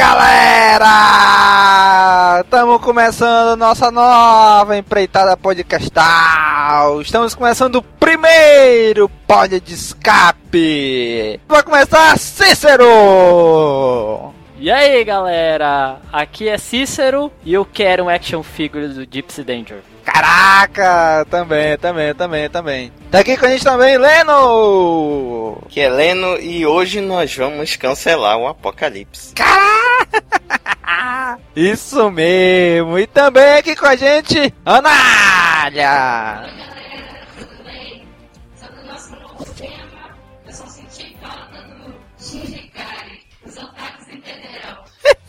Galera! Estamos começando nossa nova empreitada podcastal. Estamos começando o primeiro pod de escape. Vai começar Cícero! E aí, galera? Aqui é Cícero e eu quero um action figure do Gypsy Danger. Caraca! Também, também, também, também. Tá aqui com a gente também, Leno! Que é Leno e hoje nós vamos cancelar o apocalipse. Isso mesmo! E também aqui com a gente, Anália!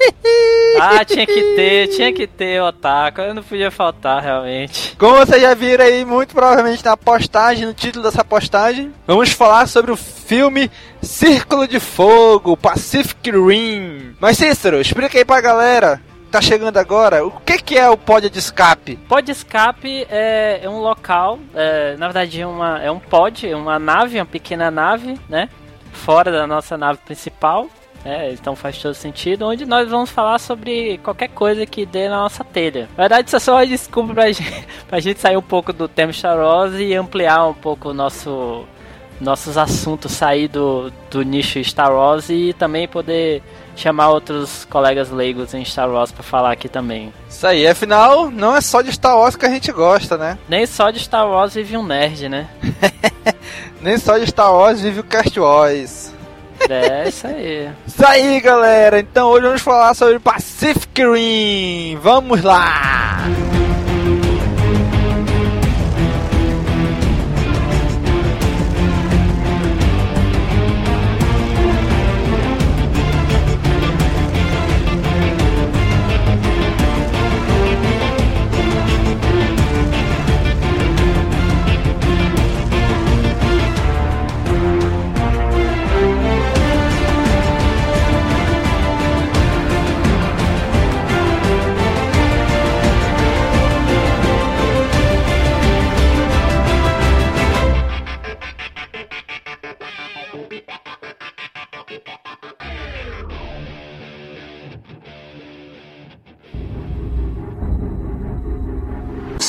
Ah, tinha que ter, tinha que ter o Otaku. Eu não podia faltar, realmente. Como vocês já viram aí, muito provavelmente na postagem, no título dessa postagem, vamos falar sobre o filme Círculo de Fogo, Pacific Rim. Mas Cícero, explica aí pra galera, que tá chegando agora, o que que é o pod de escape? Pod escape é, é um local, é, na verdade é, uma, é um pod, é uma nave, uma pequena nave, né? Fora da nossa nave principal. É, então faz todo sentido, onde nós vamos falar sobre qualquer coisa que dê na nossa telha. Na verdade, isso é só uma desculpa pra gente, pra gente sair um pouco do tema Star Wars e ampliar um pouco o nosso, nossos assuntos, sair do, do nicho Star Wars e também poder chamar outros colegas leigos em Star Wars pra falar aqui também. Isso aí, afinal, não é só de Star Wars que a gente gosta, né? Nem só de Star Wars vive um nerd, né? Nem só de Star Wars vive o Cast Wars. É, isso aí. Isso aí, galera! Então hoje vamos falar sobre Pacific Rim! Vamos lá!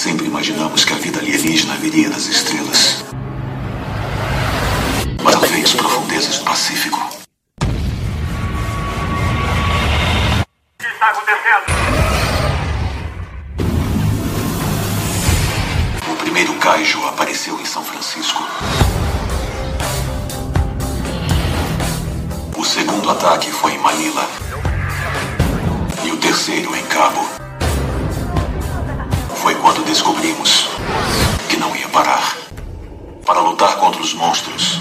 Sempre imaginamos que a vida alienígena viria das estrelas. Mas ela veio profundezas do Pacífico. que está acontecendo? O primeiro Kaiju apareceu em São Francisco. O segundo ataque foi em Manila. E o terceiro em Cabo. Foi quando descobrimos que não ia parar. Para lutar contra os monstros,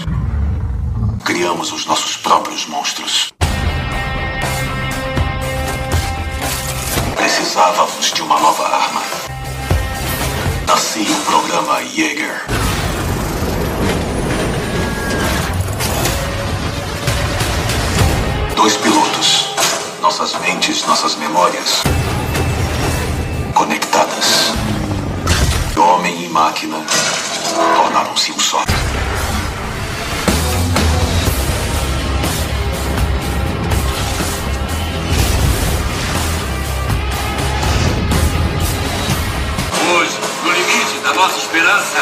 criamos os nossos próprios monstros. Precisávamos de uma nova arma. Nasci o programa Jaeger. Dois pilotos. Nossas mentes, nossas memórias. Conectadas. Homem e máquina tornaram-se um só. Hoje, no limite da nossa esperança,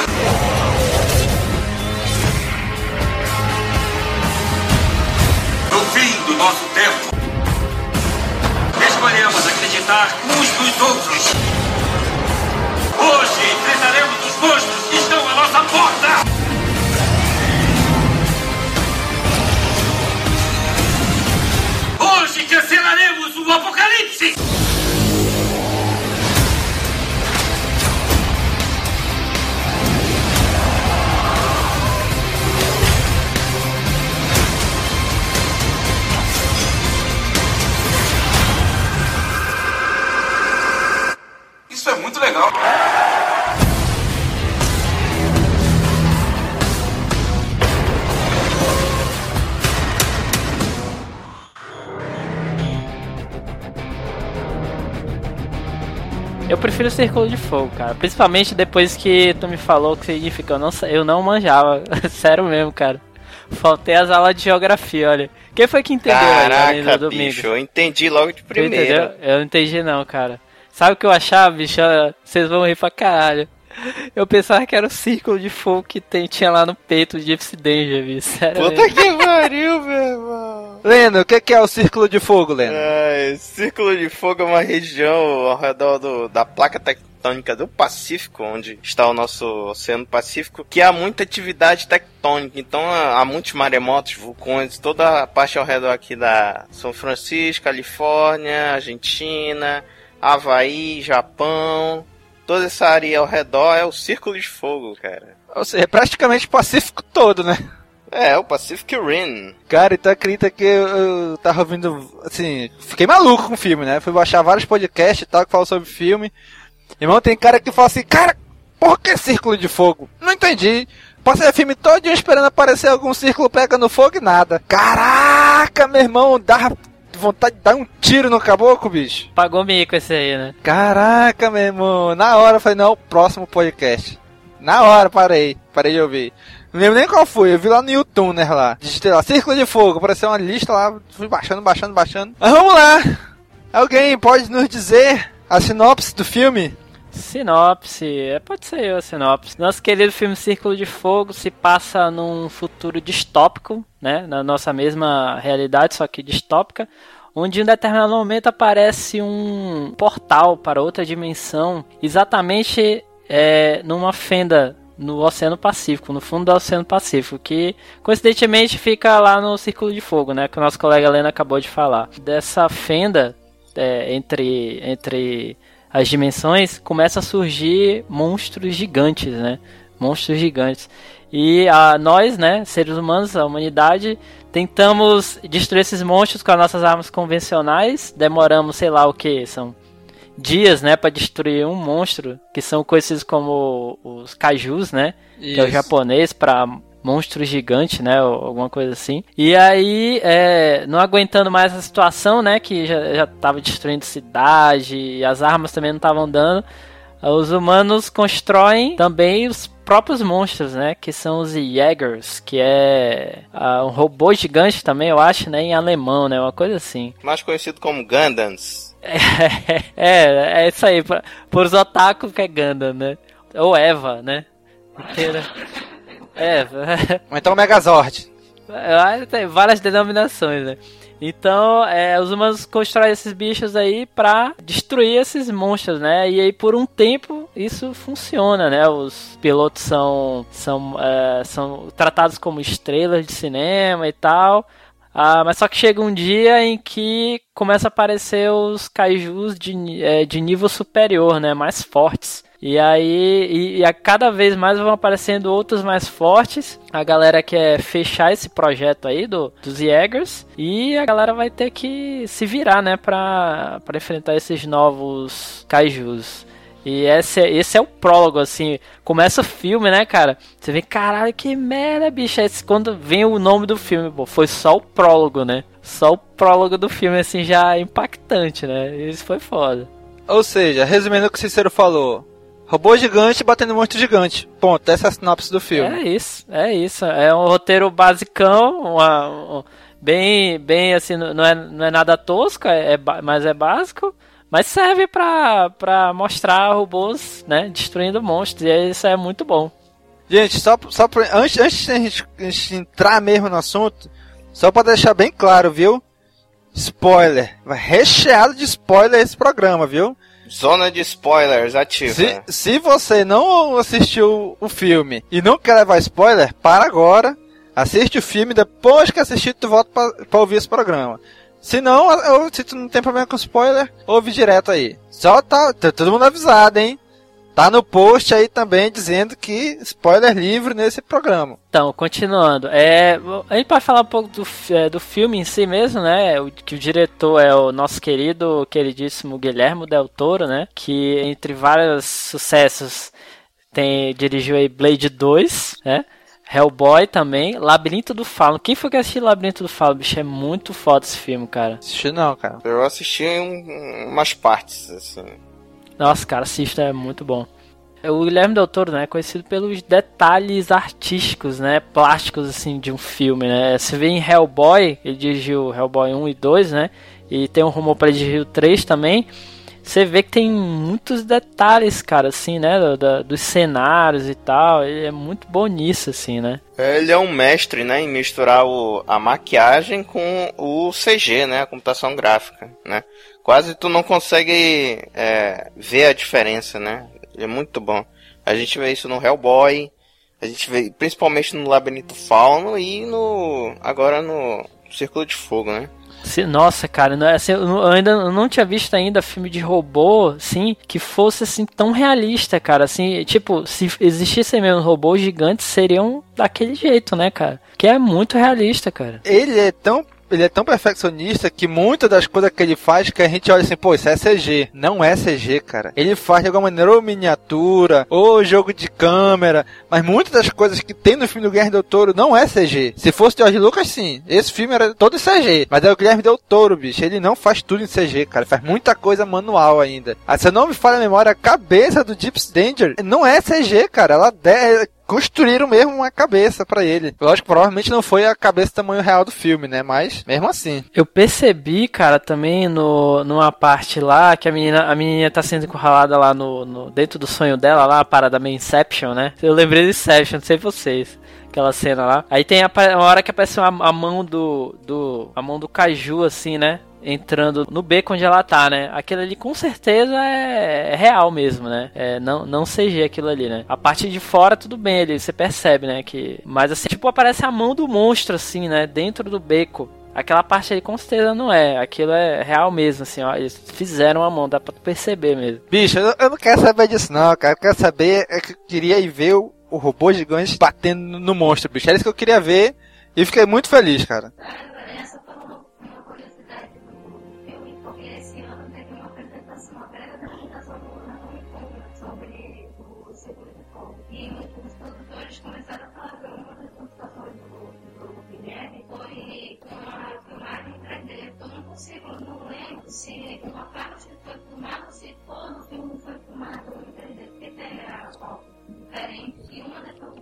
no fim do nosso tempo, escolhemos acreditar uns nos outros. Hoje cancelaremos o apocalipse. Prefiro o Círculo de Fogo, cara. Principalmente depois que tu me falou o que significa. Eu não, eu não manjava. Sério mesmo, cara. Faltei as aulas de geografia, olha. Quem foi que entendeu aí, Caraca, do domingo? bicho, eu entendi logo de primeira. entendeu? Eu não entendi não, cara. Sabe o que eu achava, bicho? Vocês vão rir pra caralho. Eu pensava que era o círculo de fogo que tem, tinha lá no peito de Danger, bicho. Sério Puta mesmo. que pariu, meu irmão. Leno, o que que é o Círculo de Fogo, Leno? Ai, Círculo de Fogo é uma região ao redor do- da placa tectônica do Pacífico, onde está o nosso Oceano Pacífico, que há muita atividade tectônica. Então há há muitos maremotos, vulcões, toda a parte ao redor aqui da São Francisco, Califórnia, Argentina, Havaí, Japão. Toda essa área ao redor é o Círculo de Fogo, cara. Ou seja, é praticamente o Pacífico todo, né? É, o Pacific Rim. Cara, então acredita que eu, eu tava ouvindo, assim, fiquei maluco com o filme, né? Fui baixar vários podcasts e tal que falam sobre filme. Irmão, tem cara que fala assim, cara, por que círculo de fogo? Não entendi. Passei o filme todo esperando aparecer algum círculo pegando fogo e nada. Caraca, meu irmão, dá vontade de dar um tiro no caboclo, bicho. Pagou mico esse aí, né? Caraca, meu irmão. Na hora eu falei, não, próximo podcast. Na hora, parei. Parei de ouvir. Não lembro nem qual foi, eu vi lá no YouTube, né, lá. Digitei lá, Círculo de Fogo, apareceu uma lista lá, fui baixando, baixando, baixando. Mas vamos lá! Alguém pode nos dizer a sinopse do filme? Sinopse, é, pode ser eu a sinopse. Nosso querido filme Círculo de Fogo se passa num futuro distópico, né? Na nossa mesma realidade, só que distópica. Onde em determinado momento aparece um portal para outra dimensão, exatamente é, numa fenda no Oceano Pacífico, no fundo do Oceano Pacífico, que coincidentemente fica lá no Círculo de Fogo, né? Que o nosso colega Helena acabou de falar. Dessa fenda é, entre, entre as dimensões, começa a surgir monstros gigantes, né? Monstros gigantes. E a nós, né, seres humanos, a humanidade, tentamos destruir esses monstros com as nossas armas convencionais. Demoramos, sei lá o que, são dias, né, para destruir um monstro, que são conhecidos como os kaijus, né? Que é o Isso. japonês para monstro gigante, né? Ou alguma coisa assim. E aí, é, não aguentando mais a situação, né? Que já, já tava destruindo cidade, e as armas também não estavam dando. Os humanos constroem também os próprios monstros, né? Que são os Jägers, que é ah, um robô gigante também, eu acho, né? Em alemão, né? Uma coisa assim. Mais conhecido como Gundams. É, é isso aí. Por, por os otaku que é Gundam, né? Ou Eva, né? Inteira. Eva. Ou então Megazord. Ah, Tem várias denominações, né? Então, é, os humanos constroem esses bichos aí pra destruir esses monstros, né? E aí, por um tempo, isso funciona, né? Os pilotos são, são, é, são tratados como estrelas de cinema e tal. Ah, mas só que chega um dia em que começa a aparecer os kaijus de, é, de nível superior, né? Mais fortes. E aí, e, e, a cada vez mais vão aparecendo outros mais fortes. A galera quer fechar esse projeto aí do, dos Jägers. E a galera vai ter que se virar, né? Pra, pra enfrentar esses novos kaijus. E esse, é, esse é o prólogo, assim. Começa o filme, né, cara? Você vê, caralho, que merda, bicho. Esse, quando vem o nome do filme, pô, foi só o prólogo, né? Só o prólogo do filme, assim, já é impactante, né? Isso foi foda. Ou seja, resumindo o que o Cicero falou, Robô gigante batendo monstro gigante. Ponto. Essa é a sinopse do filme. É isso, é isso. É um roteiro basicão, uma, um, bem, bem assim, não é, não é nada tosco, é, é, mas é básico. Mas serve pra, pra mostrar robôs, né, destruindo monstros. E isso é muito bom. Gente, só, só pra, antes, antes de a gente, a gente entrar mesmo no assunto, só pra deixar bem claro, viu? Spoiler. Vai recheado de spoiler esse programa, viu? Zona de spoilers ativa. Se, se você não assistiu o filme e não quer levar spoiler, para agora. Assiste o filme, depois que assistir, tu volta pra, pra ouvir esse programa. Se não, se tu não tem problema com spoiler, ouve direto aí. Só tá, tá todo mundo avisado, hein? Tá no post aí também dizendo que spoiler livre nesse programa. Então, continuando. É, a gente pode falar um pouco do, é, do filme em si mesmo, né? O, que o diretor é o nosso querido, queridíssimo Guilherme Del Toro, né? Que entre vários sucessos tem, dirigiu aí Blade 2, né? Hellboy também, Labirinto do Falo. Quem foi que assistiu Labirinto do Falo? Bicho, é muito foda esse filme, cara. Assisti não, cara. Eu assisti em umas partes, assim. Nossa, cara, assista, é muito bom. O Guilherme Del Toro, né, é conhecido pelos detalhes artísticos, né, plásticos, assim, de um filme, né. Você vê em Hellboy, ele dirigiu Hellboy 1 e 2, né, e tem um rumor para ele dirigir o 3 também. Você vê que tem muitos detalhes, cara, assim, né, do, dos cenários e tal. Ele é muito bom nisso, assim, né. Ele é um mestre, né, em misturar o, a maquiagem com o CG, né, a computação gráfica, né quase tu não consegue é, ver a diferença, né? É muito bom. A gente vê isso no Hellboy, a gente vê principalmente no Labirinto Fauno e no agora no Círculo de Fogo, né? Nossa, cara, assim, eu ainda não tinha visto ainda filme de robô, assim, que fosse assim tão realista, cara. Assim, tipo, se existissem mesmo robôs gigantes, seriam daquele jeito, né, cara? Que é muito realista, cara. Ele é tão ele é tão perfeccionista que muitas das coisas que ele faz que a gente olha assim, pô, isso é CG. Não é CG, cara. Ele faz de alguma maneira ou miniatura, ou jogo de câmera, mas muitas das coisas que tem no filme do Guilherme Del Toro não é CG. Se fosse George Lucas, sim. Esse filme era todo em CG. Mas é o Guilherme Del Toro, bicho. Ele não faz tudo em CG, cara. Faz muita coisa manual ainda. Ah, se eu não me falha a memória, a cabeça do Deep Danger não é CG, cara. Ela é construíram mesmo uma cabeça para ele. Lógico, provavelmente não foi a cabeça tamanho real do filme, né? Mas mesmo assim. Eu percebi, cara, também no, numa parte lá que a menina, a menina tá sendo encurralada lá no, no dentro do sonho dela, lá a parada meio Inception, né? Eu lembrei de Inception, não sei vocês aquela cena lá. Aí tem a, uma hora que aparece uma, a mão do, do. A mão do Caju, assim, né? Entrando no beco onde ela tá, né? Aquilo ali com certeza é, é real mesmo, né? É, não, não CG aquilo ali, né? A parte de fora tudo bem ali, você percebe, né? Que, mas assim, tipo, aparece a mão do monstro, assim, né? Dentro do beco. Aquela parte aí com certeza não é. Aquilo é real mesmo, assim, ó. Eles fizeram a mão, dá pra perceber mesmo. Bicho, eu, eu não quero saber disso não, cara. Eu quero saber, é que eu queria ir ver o, o robô gigante batendo no monstro, bicho. Era isso que eu queria ver e fiquei muito feliz, cara.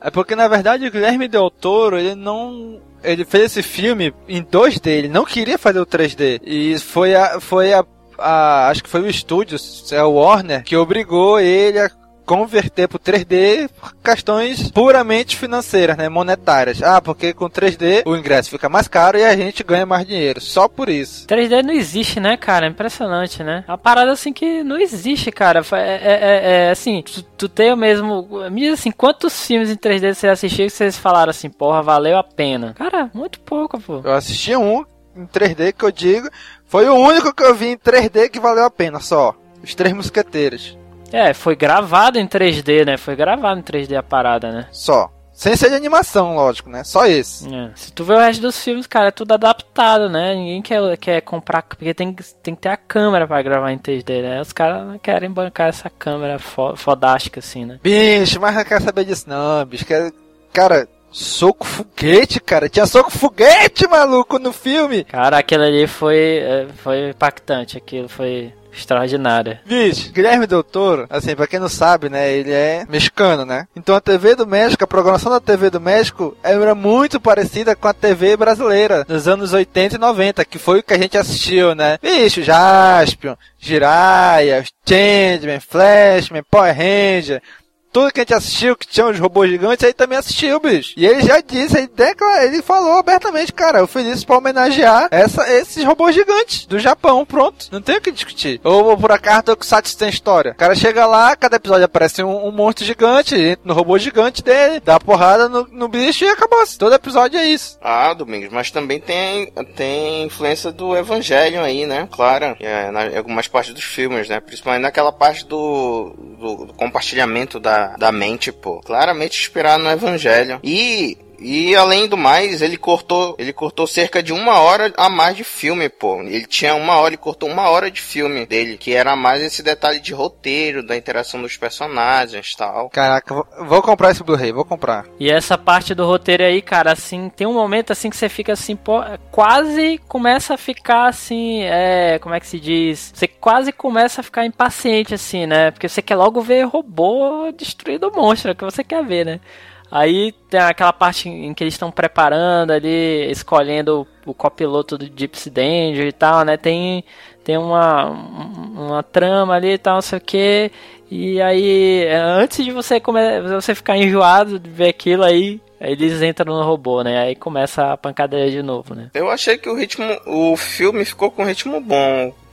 É porque na verdade o Guilherme Del Toro, ele não ele fez esse filme em 2D, ele não queria fazer o 3D. E foi a, foi a a, acho que foi o estúdio, é o Warner, que obrigou ele a converter pro 3D por questões puramente financeiras, né, monetárias. Ah, porque com 3D o ingresso fica mais caro e a gente ganha mais dinheiro, só por isso. 3D não existe, né, cara? É impressionante, né? A parada assim que não existe, cara. É, é, é, é assim, tu, tu tem o mesmo. Me diz assim, quantos filmes em 3D você assistiu que vocês falaram assim, porra, valeu a pena? Cara, muito pouco, pô. Eu assisti um em 3D que eu digo, foi o único que eu vi em 3D que valeu a pena, só. Os Três Mosqueteiros. É, foi gravado em 3D, né? Foi gravado em 3D a parada, né? Só. Sem ser de animação, lógico, né? Só esse. É. Se tu vê o resto dos filmes, cara, é tudo adaptado, né? Ninguém quer, quer comprar, porque tem, tem que ter a câmera pra gravar em 3D, né? Os caras não querem bancar essa câmera fo fodástica, assim, né? Bicho, mas não quero saber disso não, bicho. Quero... Cara, soco foguete, cara. Tinha soco foguete, maluco, no filme. Cara, aquilo ali foi, é, foi impactante. Aquilo foi extraordinária. Bicho, Guilherme Del Toro, assim, pra quem não sabe, né, ele é mexicano, né? Então a TV do México, a programação da TV do México era muito parecida com a TV brasileira dos anos 80 e 90, que foi o que a gente assistiu, né? Bicho, Jaspion, Jiraiya, Changeman, Flashman, Power Ranger, tudo que a gente assistiu, que tinha os robôs gigantes, aí também assistiu, bicho. E ele já disse, ele, declara, ele falou abertamente, cara, eu fiz isso pra homenagear essa, esses robôs gigantes do Japão, pronto. Não tem o que discutir. Ou, ou por acaso, Tokusatsu tem história. O cara chega lá, cada episódio aparece um, um monstro gigante, entra no robô gigante dele, dá porrada no, no bicho e acabou. -se. Todo episódio é isso. Ah, Domingos, mas também tem, tem influência do Evangelho aí, né? Claro, é, em algumas partes dos filmes, né? Principalmente naquela parte do, do, do compartilhamento da, da, mente, pô. Claramente inspirado no Evangelho. E e além do mais, ele cortou, ele cortou cerca de uma hora a mais de filme, pô. Ele tinha uma hora, ele cortou uma hora de filme dele, que era mais esse detalhe de roteiro, da interação dos personagens e tal. Caraca, vou comprar esse Blu-ray, vou comprar. E essa parte do roteiro aí, cara, assim, tem um momento assim que você fica assim, pô, quase começa a ficar assim, é, como é que se diz? Você quase começa a ficar impaciente assim, né? Porque você quer logo ver robô destruindo o monstro, é o que você quer ver, né? Aí tem aquela parte em que eles estão preparando ali, escolhendo o, copiloto do Gypsy Danger e tal, né? Tem, tem uma, uma trama ali e tal, não sei o que. E aí, antes de você, come, você ficar enjoado de ver aquilo aí, eles entram no robô, né? Aí começa a pancadeira de novo, né? Eu achei que o ritmo, o filme ficou com um ritmo bom.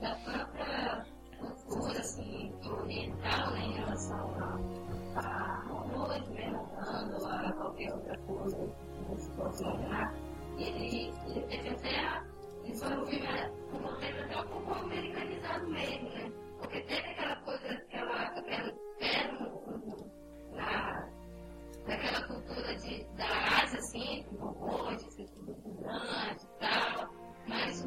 da própria cultura assim, oriental né, em relação a, a robôs, né, mudando a qualquer outra coisa que se possa olhar. Ele, ele teve até. Ele foi um filme roteiro até um pouco americanizado mesmo, né? Porque teve aquela coisa, aquela, aquela pérola na, naquela cultura de, da Ásia, assim, com robôs, de ser e tal. Mas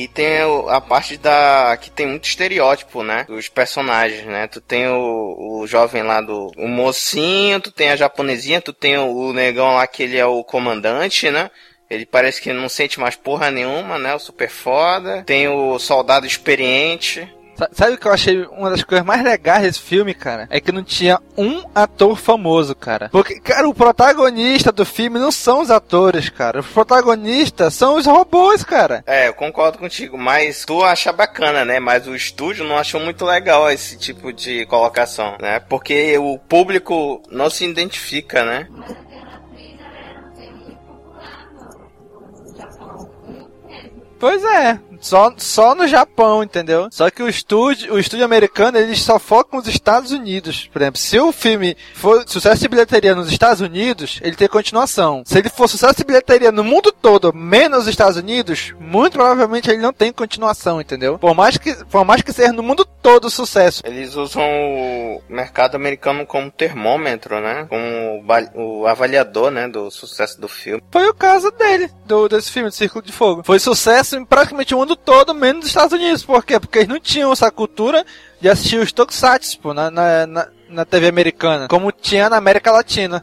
E tem a parte da. que tem muito estereótipo, né? Dos personagens, né? Tu tem o, o jovem lá do. o mocinho, tu tem a japonesinha, tu tem o, o negão lá que ele é o comandante, né? Ele parece que não sente mais porra nenhuma, né? O super foda. Tem o soldado experiente. Sabe o que eu achei uma das coisas mais legais desse filme, cara? É que não tinha um ator famoso, cara. Porque, cara, o protagonista do filme não são os atores, cara. Os protagonistas são os robôs, cara. É, eu concordo contigo, mas tu acha bacana, né? Mas o estúdio não achou muito legal esse tipo de colocação, né? Porque o público não se identifica, né? Pois é só, só no Japão, entendeu? Só que o estúdio, o estúdio americano, eles só focam nos Estados Unidos. Por exemplo, se o filme for sucesso de bilheteria nos Estados Unidos, ele tem continuação. Se ele for sucesso de bilheteria no mundo todo, menos nos Estados Unidos, muito provavelmente ele não tem continuação, entendeu? Por mais que, por mais que seja no mundo todo sucesso. Eles usam o mercado americano como termômetro, né? Como o avaliador, né, do sucesso do filme. Foi o caso dele, do, desse filme, de Círculo de Fogo. Foi sucesso em praticamente o mundo todo, menos nos Estados Unidos. Por quê? Porque eles não tinham essa cultura de assistir os tokusatsu, pô, na, na, na, na TV americana, como tinha na América Latina.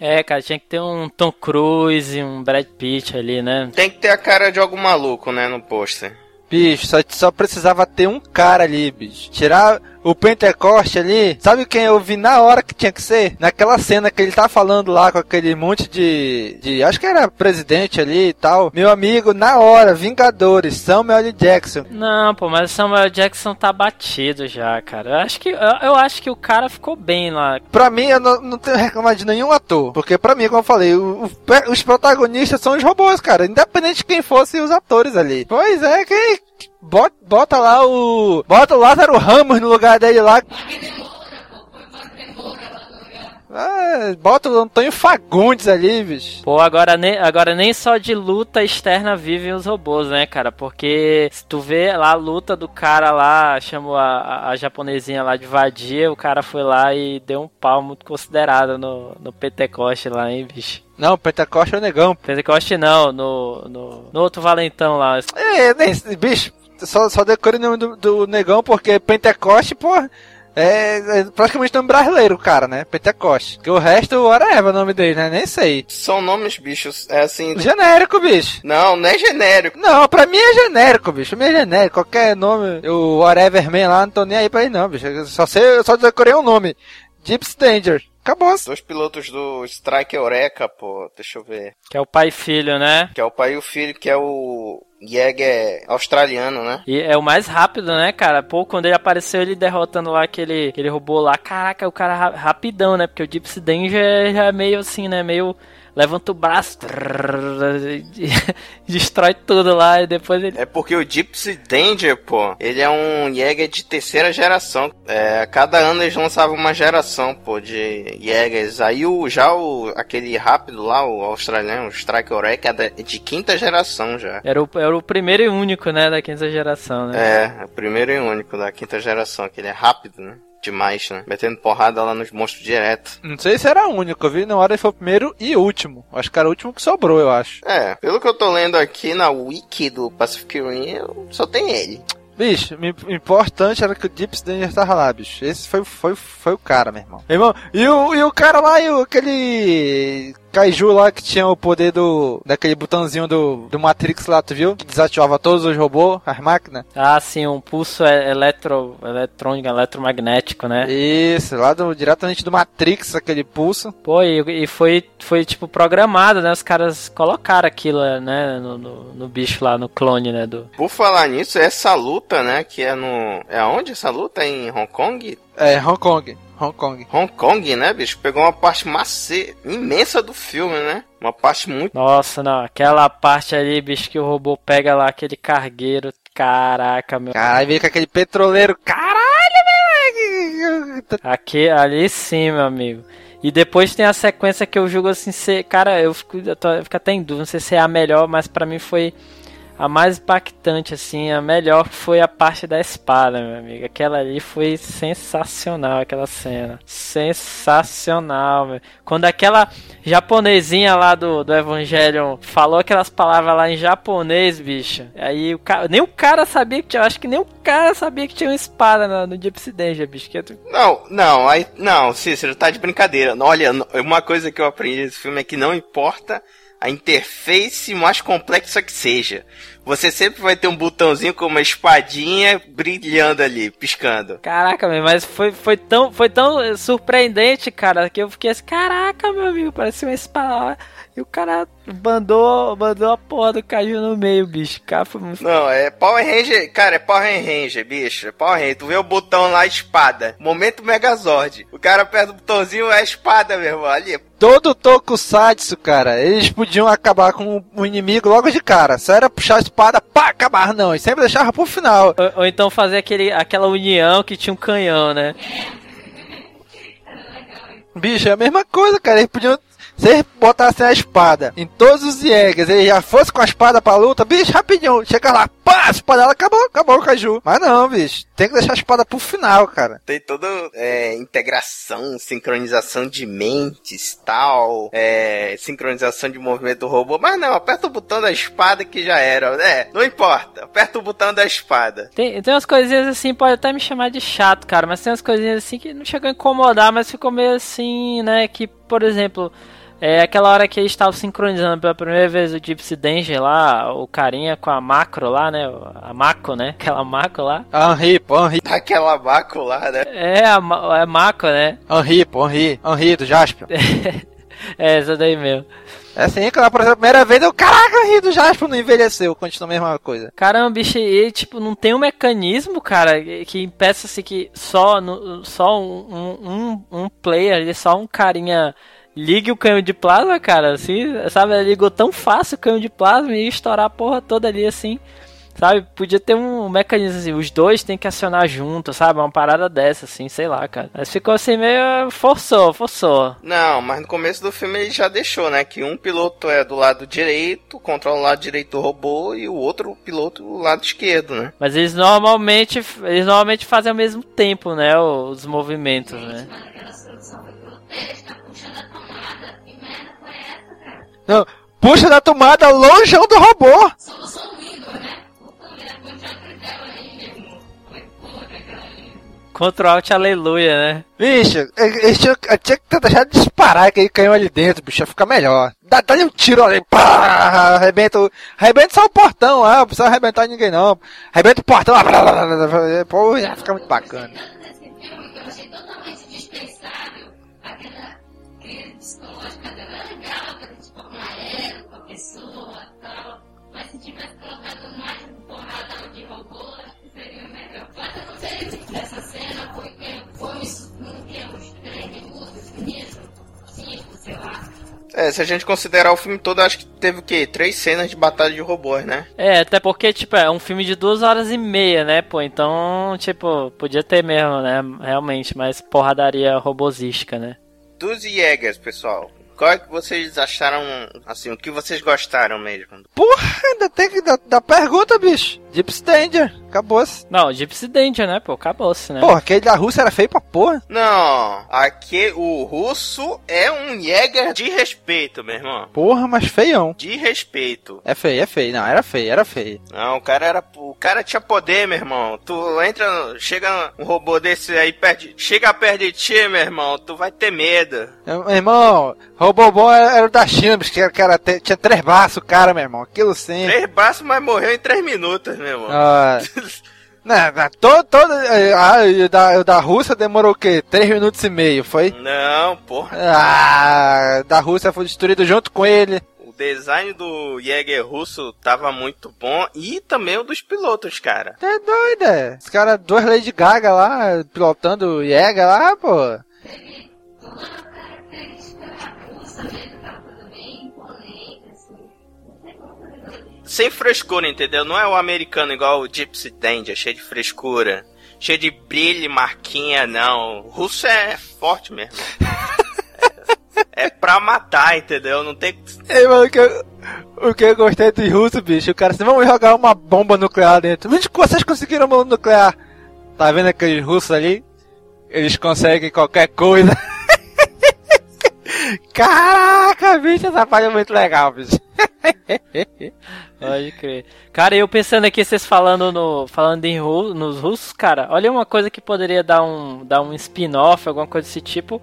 É, cara, tinha que ter um Tom Cruise, um Brad Pitt ali, né? Tem que ter a cara de algum maluco, né, no pôster. Bicho, só, só precisava ter um cara ali, bicho. Tirar o Pentecoste ali, sabe quem eu vi na hora que tinha que ser? Naquela cena que ele tá falando lá com aquele monte de. de acho que era presidente ali e tal. Meu amigo, na hora, Vingadores, Samuel L. Jackson. Não, pô, mas o Samuel Jackson tá batido já, cara. Eu acho que, eu, eu acho que o cara ficou bem lá. Pra mim, eu não, não tenho reclamado de nenhum ator. Porque pra mim, como eu falei, o, o, os protagonistas são os robôs, cara. Independente de quem fossem os atores ali. Pois é, que Bota, bota lá o. Bota o Lázaro Ramos no lugar dele lá. Ah, bota o Antônio Fagundes ali, bicho. Pô, agora nem, agora nem só de luta externa vivem os robôs, né, cara? Porque se tu vê lá a luta do cara lá, chamou a, a, japonesinha lá de vadia, o cara foi lá e deu um pau muito considerado no, no Pentecoste lá, hein, bicho. Não, Pentecoste é o negão. Pentecoste não, no, no, no outro valentão lá. É, nem, bicho, só, só decore o nome do, do negão porque Pentecoste, porra. É, é, praticamente nome brasileiro, cara, né? Pentecoste. Que o resto, whatever o nome dele, né? Nem sei. São nomes, bichos, é assim... Genérico, bicho. Não, não é genérico. Não, pra mim é genérico, bicho. Pra mim é genérico. Qualquer nome, o whatever man lá, não tô nem aí pra ele não, bicho. Só sei, eu só decorei um nome. Gypsy Danger. Acabou. Dois pilotos do Strike Eureka, pô. Deixa eu ver. Que é o pai e filho, né? Que é o pai e o filho, que é o Jäger australiano, né? E é o mais rápido, né, cara? Pô, quando ele apareceu, ele derrotando lá aquele, aquele robô lá, caraca, o cara rapidão, né? Porque o Gypsy Danger já é meio assim, né? Meio levanta o braço, trrr, destrói tudo lá e depois ele. É porque o Gypsy Danger, pô, ele é um Jäger de terceira geração. É, cada ano eles lançavam uma geração, pô, de Jägers. Aí o, já o, aquele rápido lá, o australiano, o Strike Orek, é de quinta geração já. Era o, era o primeiro e único, né, da quinta geração, né? É, o primeiro e único da quinta geração, que ele é rápido, né? Demais, né? Metendo porrada lá nos monstros direto. Não sei se era o único, eu vi na hora ele foi o primeiro e último. Acho que era o último que sobrou, eu acho. É, pelo que eu tô lendo aqui na wiki do Pacific Rim, só tem ele. Bicho, o importante era que o Deep Danger tava lá, bicho. Esse foi, foi, foi o cara, meu irmão. Meu irmão, e o, e o cara lá, e o, aquele Kaiju lá que tinha o poder do. daquele botãozinho do, do Matrix lá, tu viu? Que desativava todos os robôs, as máquinas. Ah, sim, um pulso eletro, eletrônico, eletromagnético, né? Isso, lá do, diretamente do Matrix, aquele pulso. Pô, e, e foi, foi tipo programado, né? Os caras colocaram aquilo, né? No, no, no, bicho lá, no clone, né? Do... Por falar nisso, essa luta, né? Que é no. É onde essa luta? É em Hong Kong? É, Hong Kong. Hong Kong. Hong Kong, né, bicho? Pegou uma parte macia, imensa do filme, né? Uma parte muito. Nossa, não. Aquela parte ali, bicho, que o robô pega lá aquele cargueiro. Caraca, meu. Caralho, veio com aquele petroleiro. Caralho, meu. Aqui, ali sim, meu amigo. E depois tem a sequência que eu julgo assim ser. Cara, eu fico, eu, tô, eu fico até em dúvida, não sei se é a melhor, mas para mim foi a mais impactante, assim, a melhor foi a parte da espada, meu amigo. Aquela ali foi sensacional, aquela cena. Sensacional, meu. Quando aquela japonesinha lá do, do Evangelion falou aquelas palavras lá em japonês, bicho. Aí o cara, nem o cara sabia que tinha, acho que nem o cara sabia que tinha uma espada no, no Gypsy Danger, bicho. Que... Não, não, aí, não, Cícero, tá de brincadeira. Olha, uma coisa que eu aprendi nesse filme é que não importa a interface mais complexa que seja. Você sempre vai ter um botãozinho com uma espadinha brilhando ali, piscando. Caraca, meu, mas foi, foi, tão, foi tão surpreendente, cara, que eu fiquei assim, caraca, meu amigo, parece uma espada. E o cara mandou, mandou a porra do caju no meio, bicho. Cara, foi muito... Não, é Power Ranger, cara, é Power Ranger, bicho. É Power Ranger. Tu vê o botão lá, espada. Momento Megazord. O cara aperta o botãozinho, é a espada, meu irmão. Ali, Todo Tokusatsu, cara, eles podiam acabar com o inimigo logo de cara. Só era puxar a espada, pá, acabar. Não, e sempre deixava pro final. Ou, ou então fazer aquele, aquela união que tinha um canhão, né? Bicho, é a mesma coisa, cara. Eles podiam. Se eles botassem a espada em todos os Jägers, ele já fosse com a espada pra luta, bicho, rapidinho, chega lá, pá, a espada ela acabou, acabou o caju. Mas não, bicho, tem que deixar a espada pro final, cara. Tem toda é, integração, sincronização de mentes, tal, é, sincronização de movimento do robô. Mas não, aperta o botão da espada que já era. É, não importa, aperta o botão da espada. Tem, tem umas coisinhas assim, pode até me chamar de chato, cara, mas tem umas coisinhas assim que não chegou a incomodar, mas ficou meio assim, né, que, por exemplo... É aquela hora que eles estavam sincronizando pela primeira vez o Gypsy Danger lá, o carinha com a macro lá, né? A Mako, né? Aquela Mako lá. Henri, pô, Henri. Aquela Mako lá, né? É, a, Ma- é Mako, né? Henri, pô, Henri. Henri do Jasper. É, essa daí mesmo. É assim que ela apareceu a primeira vez, eu, caraca, Henri do Jasper não envelheceu, continua a mesma coisa. Caramba, bicho, e tipo, não tem um mecanismo, cara, que impeça assim que só, no, só um, um, um player, só um carinha ligue o canhão de plasma, cara, assim, sabe? Ligou tão fácil o canhão de plasma e ia estourar a porra toda ali, assim. Sabe, podia ter um mecanismo assim, os dois tem que acionar junto, sabe? Uma parada dessa, assim, sei lá, cara. Mas ficou assim meio. forçou, forçou. Não, mas no começo do filme ele já deixou, né? Que um piloto é do lado direito, controla o lado direito do robô, e o outro piloto do lado esquerdo, né? Mas eles normalmente. Eles normalmente fazem ao mesmo tempo, né? Os movimentos, né? Não, puxa da tomada longeão do robô. Ctrl Alt Aleluia, né? Bicho, eles tinham, eu tinha que ter deixado de disparar que ele caiu ali dentro, bicho, ia ficar melhor. Dá, dá-lhe um tiro ali, pá, arrebenta, o- arrebenta só o portão, ah, não precisa arrebentar ninguém não. Arrebenta o portão, ah, blá, pô, ia ficar muito bacana. É, se a gente considerar o filme todo, acho que teve o quê? Três cenas de batalha de robôs, né? É, até porque, tipo, é um filme de duas horas e meia, né, pô? Então, tipo, podia ter mesmo, né? Realmente, mais porradaria robosística, né? Dos Jägers, pessoal. Qual é que vocês acharam, assim, o que vocês gostaram mesmo? Porra, ainda tem que dar, dar pergunta, bicho. Deep Danger, acabou-se. Não, Gypsy Danger, né, pô? Acabou-se, né? Porra, aquele da Rússia era feio pra porra. Não, aqui o russo é um Jäger de respeito, meu irmão. Porra, mas feião. De respeito. É feio, é feio. Não, era feio, era feio. Não, o cara era. O cara tinha poder, meu irmão. Tu entra. Chega um robô desse aí perto. de- Chega perto de ti, meu irmão. Tu vai ter medo. Meu irmão, Robobó era, era o da China, que era, que era- tinha três braços, o cara, meu irmão. Aquilo sim. Três braços, mas morreu em três minutos, meu irmão. Ah, não, não, todo, todo, eh, ah, o da, o da Rússia demorou o quê? Três minutos e meio, foi? Não, porra. Ah, da Rússia foi destruído junto com ele. O design do Jäger russo tava muito bom. E também o dos pilotos, cara. Tá doido, é? Os caras, duas Lady Gaga lá, pilotando o Jäger lá, pô. Sem frescura, entendeu? Não é o americano igual o Gypsy Danger, cheio de frescura. Cheio de brilho marquinha, não. O russo é forte mesmo. É, é pra matar, entendeu? Não tem. Ei, mano, que eu, o que eu gostei dos russos, bicho, o cara assim, vamos jogar uma bomba nuclear dentro. Vocês conseguiram uma nuclear? Tá vendo aqueles russos ali? Eles conseguem qualquer coisa. Caraca, bicho, essa parte é muito legal, bicho. Pode crer. Cara, eu pensando aqui, vocês falando no, falando em ru, nos russos, cara, olha uma coisa que poderia dar um, dar um spin-off, alguma coisa desse tipo.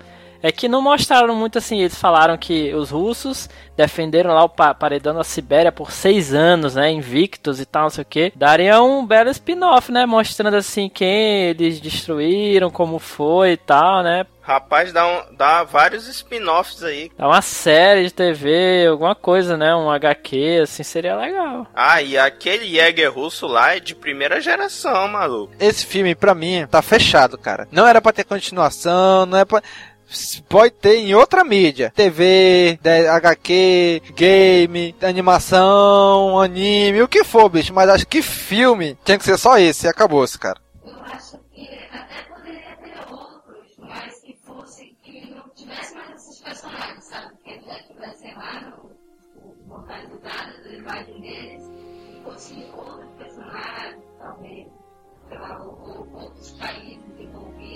É que não mostraram muito assim. Eles falaram que os russos defenderam lá o pa paredão da Sibéria por seis anos, né? Invictos e tal, não sei o que. Daria um belo spin-off, né? Mostrando assim quem eles destruíram, como foi e tal, né? Rapaz, dá, um, dá vários spin-offs aí. Dá uma série de TV, alguma coisa, né? Um HQ, assim, seria legal. Ah, e aquele Jäger russo lá é de primeira geração, maluco. Esse filme, pra mim, tá fechado, cara. Não era pra ter continuação, não é pra pode ter em outra mídia. TV, HQ, game, animação, anime, o que for, bicho. Mas acho que filme tinha que ser só esse e acabou esse, cara. Deles, fosse talvez,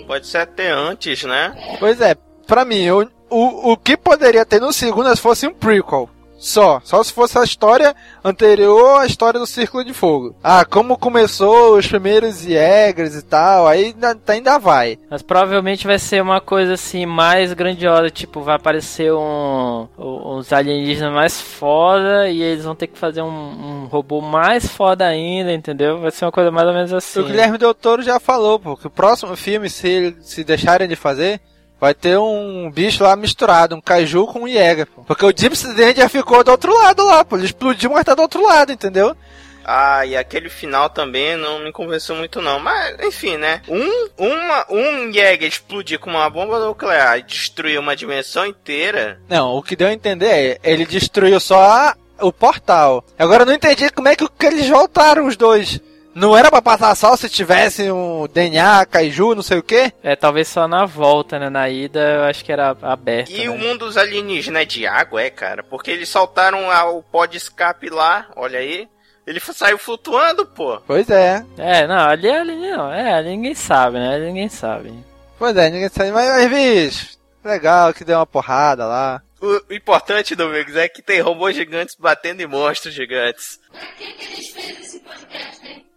Pode ser até antes, né? Pois é, pra mim, o, o, o que poderia ter no segundo se fosse um prequel. Só, só se fosse a história anterior à história do Círculo de Fogo. Ah, como começou os primeiros Jägers e tal, aí ainda, ainda vai. Mas provavelmente vai ser uma coisa assim mais grandiosa, tipo, vai aparecer um, uns alienígenas mais foda e eles vão ter que fazer um, um, robô mais foda ainda, entendeu? Vai ser uma coisa mais ou menos assim. O Guilherme Del Toro já falou, pô, que o próximo filme, se, se deixarem de fazer, Vai ter um bicho lá misturado, um caju com um Jäger, pô. Porque o Deep Dent já ficou do outro lado lá, pô. Ele explodiu, mas tá do outro lado, entendeu? Ah, e aquele final também não me convenceu muito não. Mas, enfim, né? Um, uma, um Jäger explodir com uma bomba nuclear e destruir uma dimensão inteira... Não, o que deu a entender é, ele destruiu só o portal. Agora eu não entendi como é que, que eles voltaram os dois. Não era pra passar só se tivesse um DNA, Kaiju, não sei o que? É, talvez só na volta, né? Na ida eu acho que era aberto. E né? o mundo dos alienígenas é de água, é, cara? Porque eles soltaram o pó de escape lá, olha aí. Ele saiu flutuando, pô. Pois é. É, não, ali, ali não, é, ali ninguém sabe, né? Ali ninguém sabe. Pois é, ninguém sabe. Mas, mas bicho, legal que deu uma porrada lá. O importante, Domingos, é que tem robôs gigantes batendo em monstros gigantes. Pra que, que eles fez esse podcast, hein?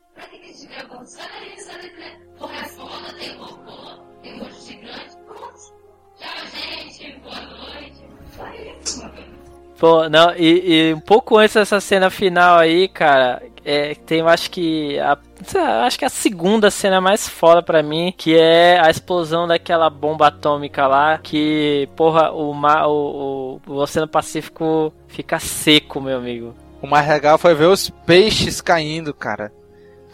Pô, não, e, e, um pouco antes dessa cena final aí, cara, é, tem, eu acho que a, acho que a segunda cena mais foda para mim, que é a explosão daquela bomba atômica lá, que, porra, o, mar, o, o, o Oceano Pacífico fica seco, meu amigo. O mais legal foi ver os peixes caindo, cara.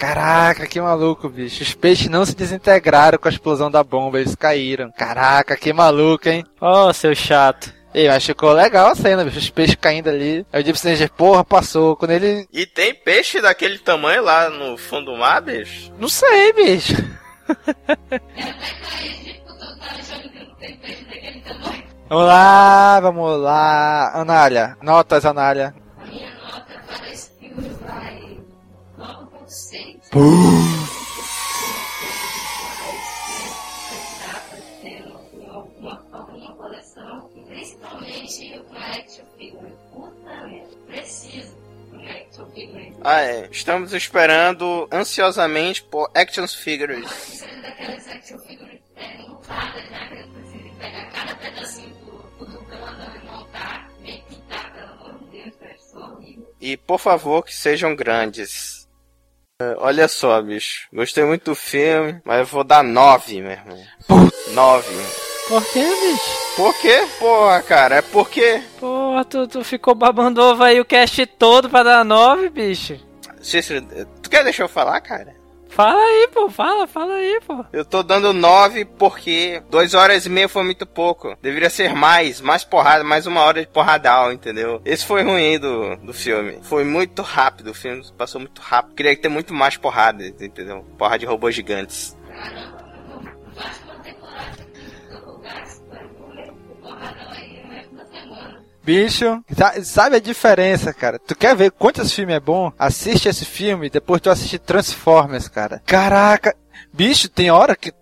Caraca, que maluco, bicho. Os peixes não se desintegraram com a explosão da bomba, eles caíram. Caraca, que maluco, hein? Ó, oh, seu chato. E mas ficou legal a cena, bicho. Os peixes caindo ali. Aí o Deep Stranger, porra, passou. Quando ele. E tem peixe daquele tamanho lá no fundo do mar, bicho? Não sei, bicho. vamos lá, vamos lá. Anália, notas, Anália. Ah, é. Estamos esperando ansiosamente por action figures. E por favor que sejam grandes. É, Olha só, bicho. Gostei muito do filme, mas eu vou dar 9, meu irmão. 9. Por que, bicho? Por quê? Porra, cara, é porque. Porra, tu, tu ficou babando ovo aí o cast todo pra dar 9, bicho. Cícero, tu quer deixar eu falar, cara? Fala aí, pô, fala, fala aí, pô. Eu tô dando 9 porque 2 horas e meia foi muito pouco. Deveria ser mais, mais porrada, mais uma hora de porradal, entendeu? Esse foi ruim do, do filme. Foi muito rápido, o filme passou muito rápido. Queria ter muito mais porrada, entendeu? Porrada de robôs gigantes. Bicho, sa- sabe a diferença, cara? Tu quer ver quanto esse filme é bom? Assiste esse filme, depois tu assiste Transformers, cara. Caraca, bicho, tem hora que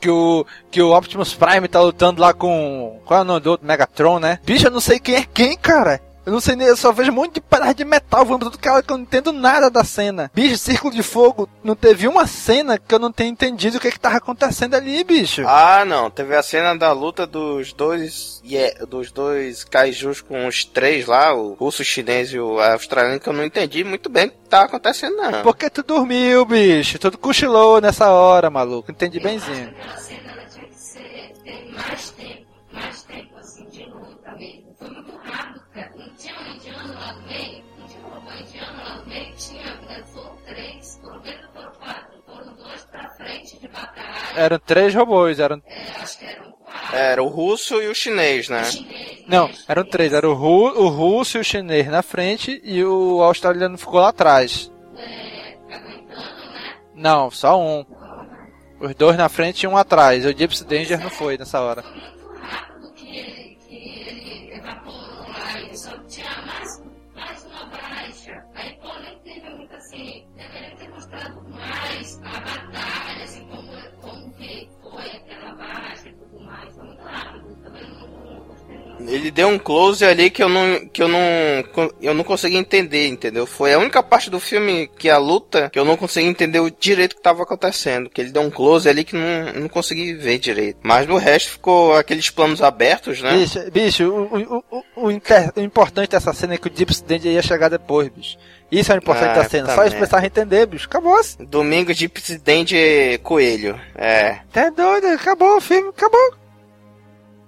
que o, que o Optimus Prime tá lutando lá com. Qual é o nome do outro? Megatron, né? Bicho, eu não sei quem é quem, cara. Eu não sei nem, eu só vejo um monte de pedaço de metal voando pra todo cara que eu não entendo nada da cena. Bicho, Círculo de Fogo, não teve uma cena que eu não tenha entendido o que que tava acontecendo ali, bicho. Ah, não. Teve a cena da luta dos dois. Yeah, dos dois kaijus com os três lá, o russo, o chinês e o australiano, que eu não entendi muito bem o que tava acontecendo, não. Porque tu dormiu, bicho. Tu cochilou nessa hora, maluco. Entendi benzinho. Aquela cena ela tinha que ser, mais tempo, mais tempo assim de luta mesmo. Foi muito rápido, cara. Não tinha um indiano lá no meio, não tinha um robô indiano lá no meio, tinha, né, foram três, foram três ou foram quatro, foram dois pra frente de batalha, Eram três robôs, eram. é, acho que eram quatro Era o russo e o chinês, né? chineses. Não, eram três. Era o, ru... o russo e o chinês na frente e o australiano ficou lá atrás. Não, só um. Os dois na frente e um atrás. O Gypsy Danger não foi nessa hora. Ele deu um close ali que eu não que eu não eu não consegui entender, entendeu? Foi a única parte do filme que a luta que eu não consegui entender o direito que estava acontecendo, que ele deu um close ali que não não consegui ver direito. Mas no resto ficou aqueles planos abertos, né? Bicho, bicho o, o, o, o, inter- o importante dessa cena é que o Gypsy Danger ia chegar depois, bicho. Isso é o importante Ah, da cena. tá Só eles precisavam entender, bicho. Acabou. -se. Domingo de presidente coelho. É. Tá doido, acabou o filme, acabou.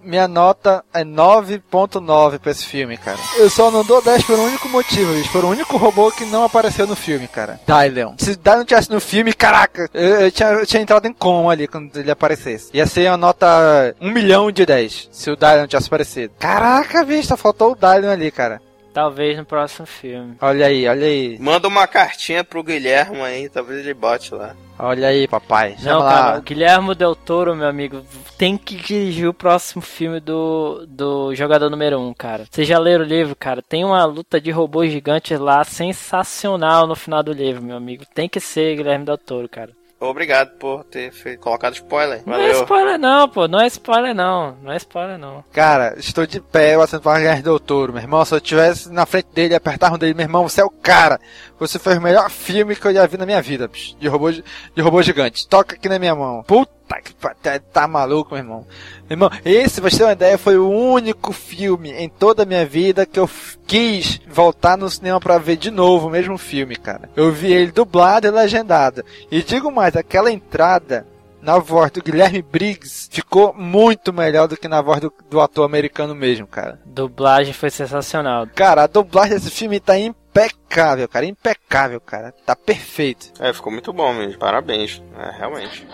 Minha nota é 9.9 pra esse filme, cara. Eu só não dou 10 por um único motivo, bicho. Por um único robô que não apareceu no filme, cara. Dylion. Se Dylion tivesse no filme, caraca, eu, eu tinha, eu tinha entrado em coma ali quando ele aparecesse. Ia ser uma nota 1 milhão de 10 se o Dylion tivesse aparecido. Caraca, bicho, só faltou o Dylion ali, cara. Talvez no próximo filme. Olha aí, olha aí. Manda uma cartinha pro Guilherme aí, talvez ele bote lá. Olha aí, papai. Não, cara, o Guilhermo Del Toro, meu amigo, tem que dirigir o próximo filme do, do jogador número 1, um, cara. Vocês já leram o livro, cara? Tem uma luta de robôs gigantes lá sensacional no final do livro, meu amigo. Tem que ser Guilherme Del Toro, cara. Obrigado por ter feito, colocado spoiler. Não é Valeu. spoiler não, pô. Não é spoiler não. Não é spoiler não. Cara, estou de pé, eu assento para ganhar doutor, meu irmão. Se eu estivesse na frente dele e apertar um dele, meu irmão, você é o cara. Você fez o melhor filme que eu já vi na minha vida, bicho. De robô, de robô gigante. Toca aqui na minha mão. Puta que pa- tá, tá maluco, meu irmão. Meu irmão, esse, pra você ter uma ideia, foi o único filme em toda a minha vida que eu quis voltar no cinema pra ver de novo o mesmo filme, cara. Eu vi ele dublado e legendado. E digo mais, aquela entrada na voz do Guilherme Briggs ficou muito melhor do que na voz do, do ator americano mesmo, cara. Dublagem foi sensacional. Cara, a dublagem desse filme tá impecável, cara. Impecável, cara. Tá perfeito. É, ficou muito bom mesmo. Parabéns. É, realmente.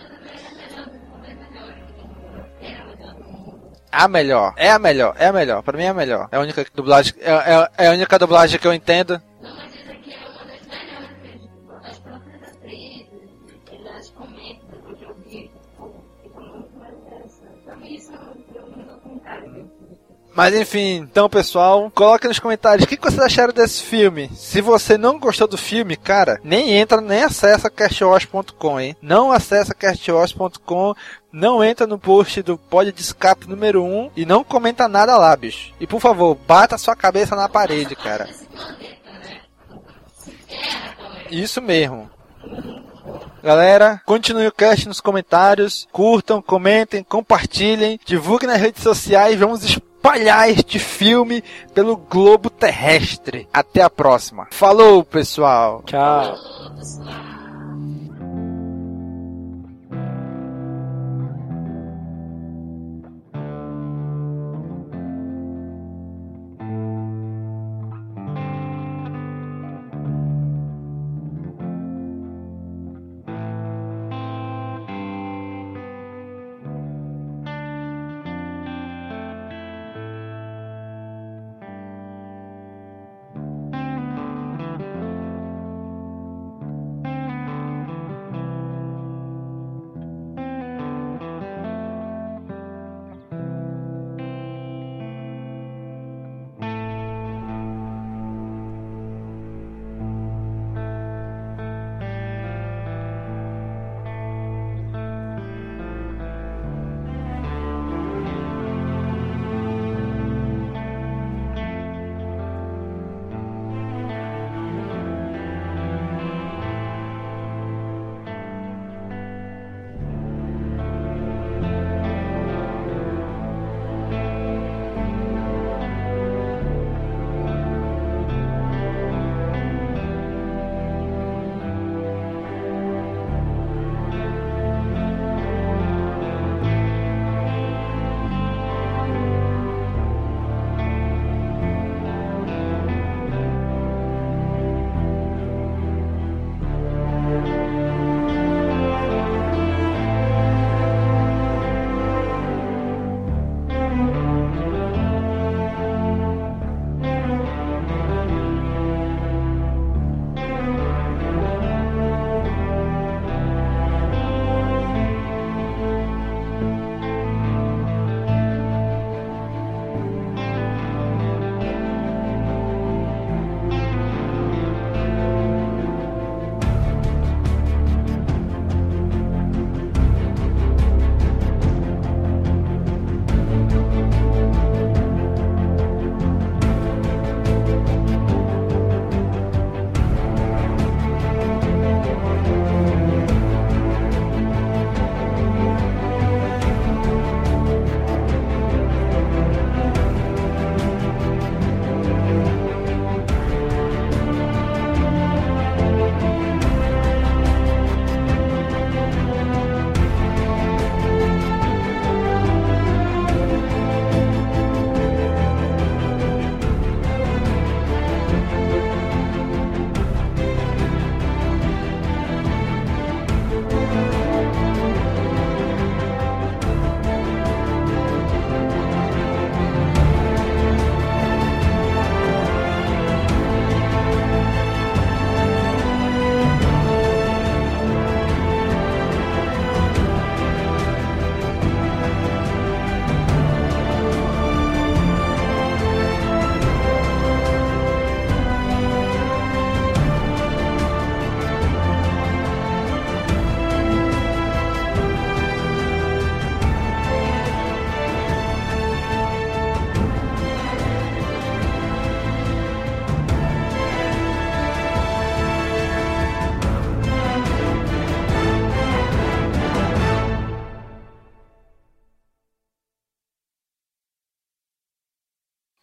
A melhor. É a melhor. É a melhor. Pra mim é a melhor. É a única dublagem. É, é- é a única dublagem que eu entendo. Mas enfim, então pessoal, coloque nos comentários o que vocês acharam desse filme. Se você não gostou do filme, cara, nem entra, nem acessa castwatch.com, hein? Não acessa castwatch.com, não entra no post do pod de escape número 1 e não comenta nada lá, bicho. E por favor, bata sua cabeça na parede, cara. Isso mesmo. Galera, continue o cast nos comentários, curtam, comentem, compartilhem, divulguem nas redes sociais, vamos espalhar este filme pelo globo terrestre. Até a próxima. Falou, pessoal. Tchau.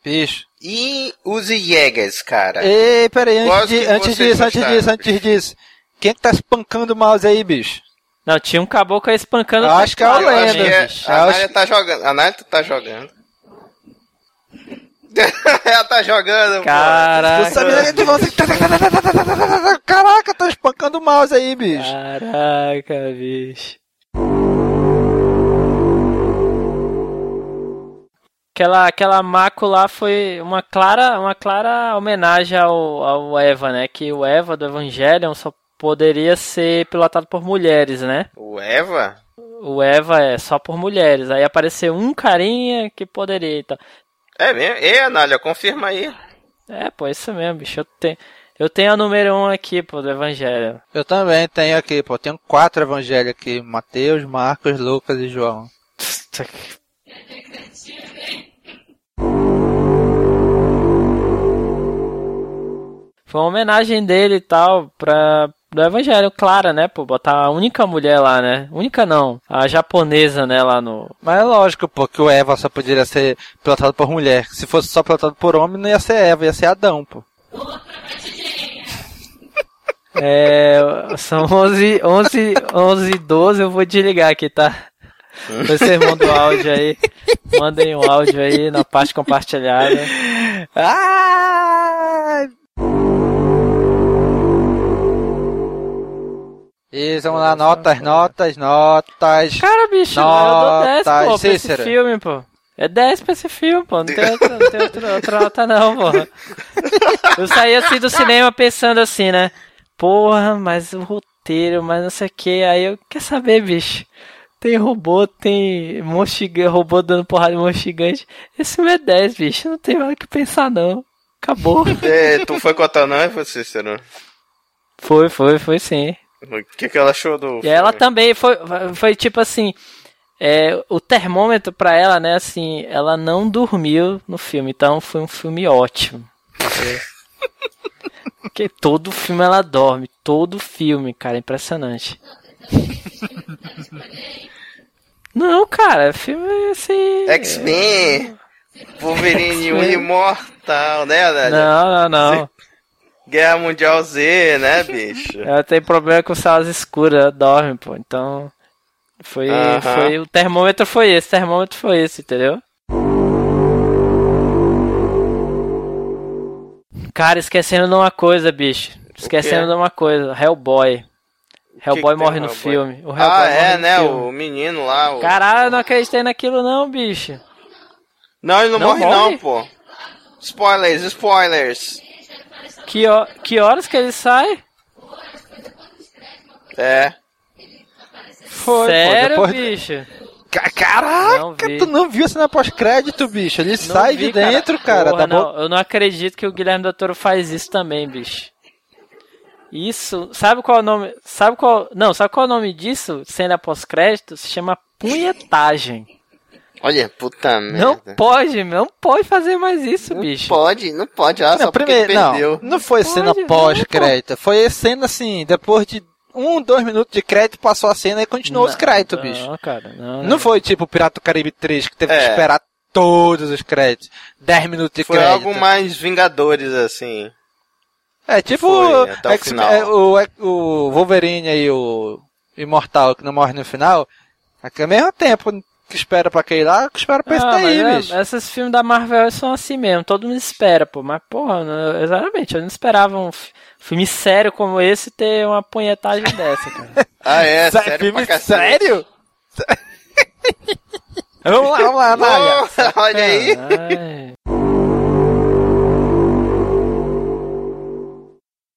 Bicho. E os Jägers, cara. Ei, peraí, antes, de, antes disso, antes disso, antes disso. Quem que tá espancando o mouse aí, bicho? Não, tinha um caboclo aí espancando Eu acho que é o teclado, Eu acho Lenda, que é- a Nália acho- tá jogando. A Nália tá jogando. Ela tá jogando. Caraca. Eu sabia de você. Caraca, tá espancando o mouse aí, bicho. Caraca, bicho. Aquela, aquela lá foi uma clara, uma clara homenagem ao, ao Eva, né? Que o Eva do Evangelion só poderia ser pilotado por mulheres, né? O Eva? O Eva é só por mulheres. Aí apareceu um carinha que poderia. Então. É mesmo? Ei, Anália, confirma aí. É, pô, isso mesmo, bicho. Eu tenho, eu tenho a número um aqui, pô, do Evangelho. Eu também tenho aqui, pô. Tenho quatro evangelhos aqui: Mateus, Marcos, Lucas e João. Foi uma homenagem dele e tal pra do Evangelho, clara, né? Pô, botar a única mulher lá, né? Única não, a japonesa, né, lá no. Mas é lógico, pô, que o Eva só poderia ser pilotado por mulher. Se fosse só pilotado por homem, não ia ser Eva, ia ser Adão, pô. É. São 11, 11, 11 12, eu vou desligar aqui, tá? Vocês mandam o áudio aí. Mandem o áudio aí na parte compartilhada. Ah! Isso, vamos lá, notas, notas, notas. Cara, bicho, eu dou 10, Notas, pô, pra esse filme, pô. É 10 pra esse filme, pô. Não tem outra, não tem outra, outra nota, não, pô. Eu saí assim do cinema pensando assim, né? Porra, mas o roteiro, mas não sei o que. Aí eu, quer saber, bicho? Tem robô, tem monstro robô dando porrada em monstro gigante. Esse filme é 10, bicho. Não tem mais o que pensar, não. Acabou. É, tu foi com a tua noiva, Cícero? Foi, foi, foi sim. O que, que ela achou do. E ela também foi, foi tipo assim, é, o termômetro pra ela, né, assim, ela não dormiu no filme, então foi um filme ótimo. Porque todo filme ela dorme, todo filme, cara, impressionante. Não, cara, filme assim. X-Men! Wolverine, o X-Men. imortal, né, Anália? Não, não, não. Guerra Mundial Z, né, bicho? Ela tem problema com salas escuras, ela dorme, pô. Então. Foi, Aham. foi. O termômetro foi esse, o termômetro foi esse, entendeu? Cara, esquecendo de uma coisa, bicho. Esquecendo de uma coisa. Hellboy. Hellboy que tem morre no Hellboy? filme. O Hellboy Ah, morre é, no né? filme. O menino lá. O... Caralho, eu não acreditei naquilo não, bicho. Não, ele não, Não morre, morre? não, pô. Spoilers, spoilers. Que, ho- que horas que ele sai? É. Foi, Sério, pô, depois... bicho? Ca- Caraca, Não vi. tu não viu cena pós-crédito, bicho? Ele Não sai vi, de dentro, cara. Porra, tá não, eu não acredito que o Guilherme Del Toro faz isso também, bicho. Isso, sabe qual é o nome? Sabe qual? Não, sabe qual é o nome disso? Cena pós-crédito se chama punhetagem. Olha, puta Não merda. pode, não pode fazer mais isso, Não bicho. pode, não pode. Ah, Não, só porque primeiro, ele não, perdeu. não foi Pode, cena não, pós-crédito. Foi cena assim, depois de um, dois minutos de crédito, passou a cena e continuou os créditos, não, bicho. cara, não. Não foi tipo Pirata do Caribe 3 que teve É. que esperar todos os créditos. 10 minutos de Foi crédito. algo mais Vingadores, assim. É tipo Foi, o X- é, o, o Wolverine e o Imortal que não morre no final. É que ao mesmo tempo que espera pra aquele lá, que espera pra esse Ah, daí, é, bicho. esses filmes da Marvel são assim mesmo, todo mundo espera, pô. Mas, porra, não- exatamente, eu não esperava um fi- filme sério como esse ter uma punhetagem dessa, cara. Ah, é, Sé- sério filme pra sério? vamos lá, vamos lá, olha aí. Ai,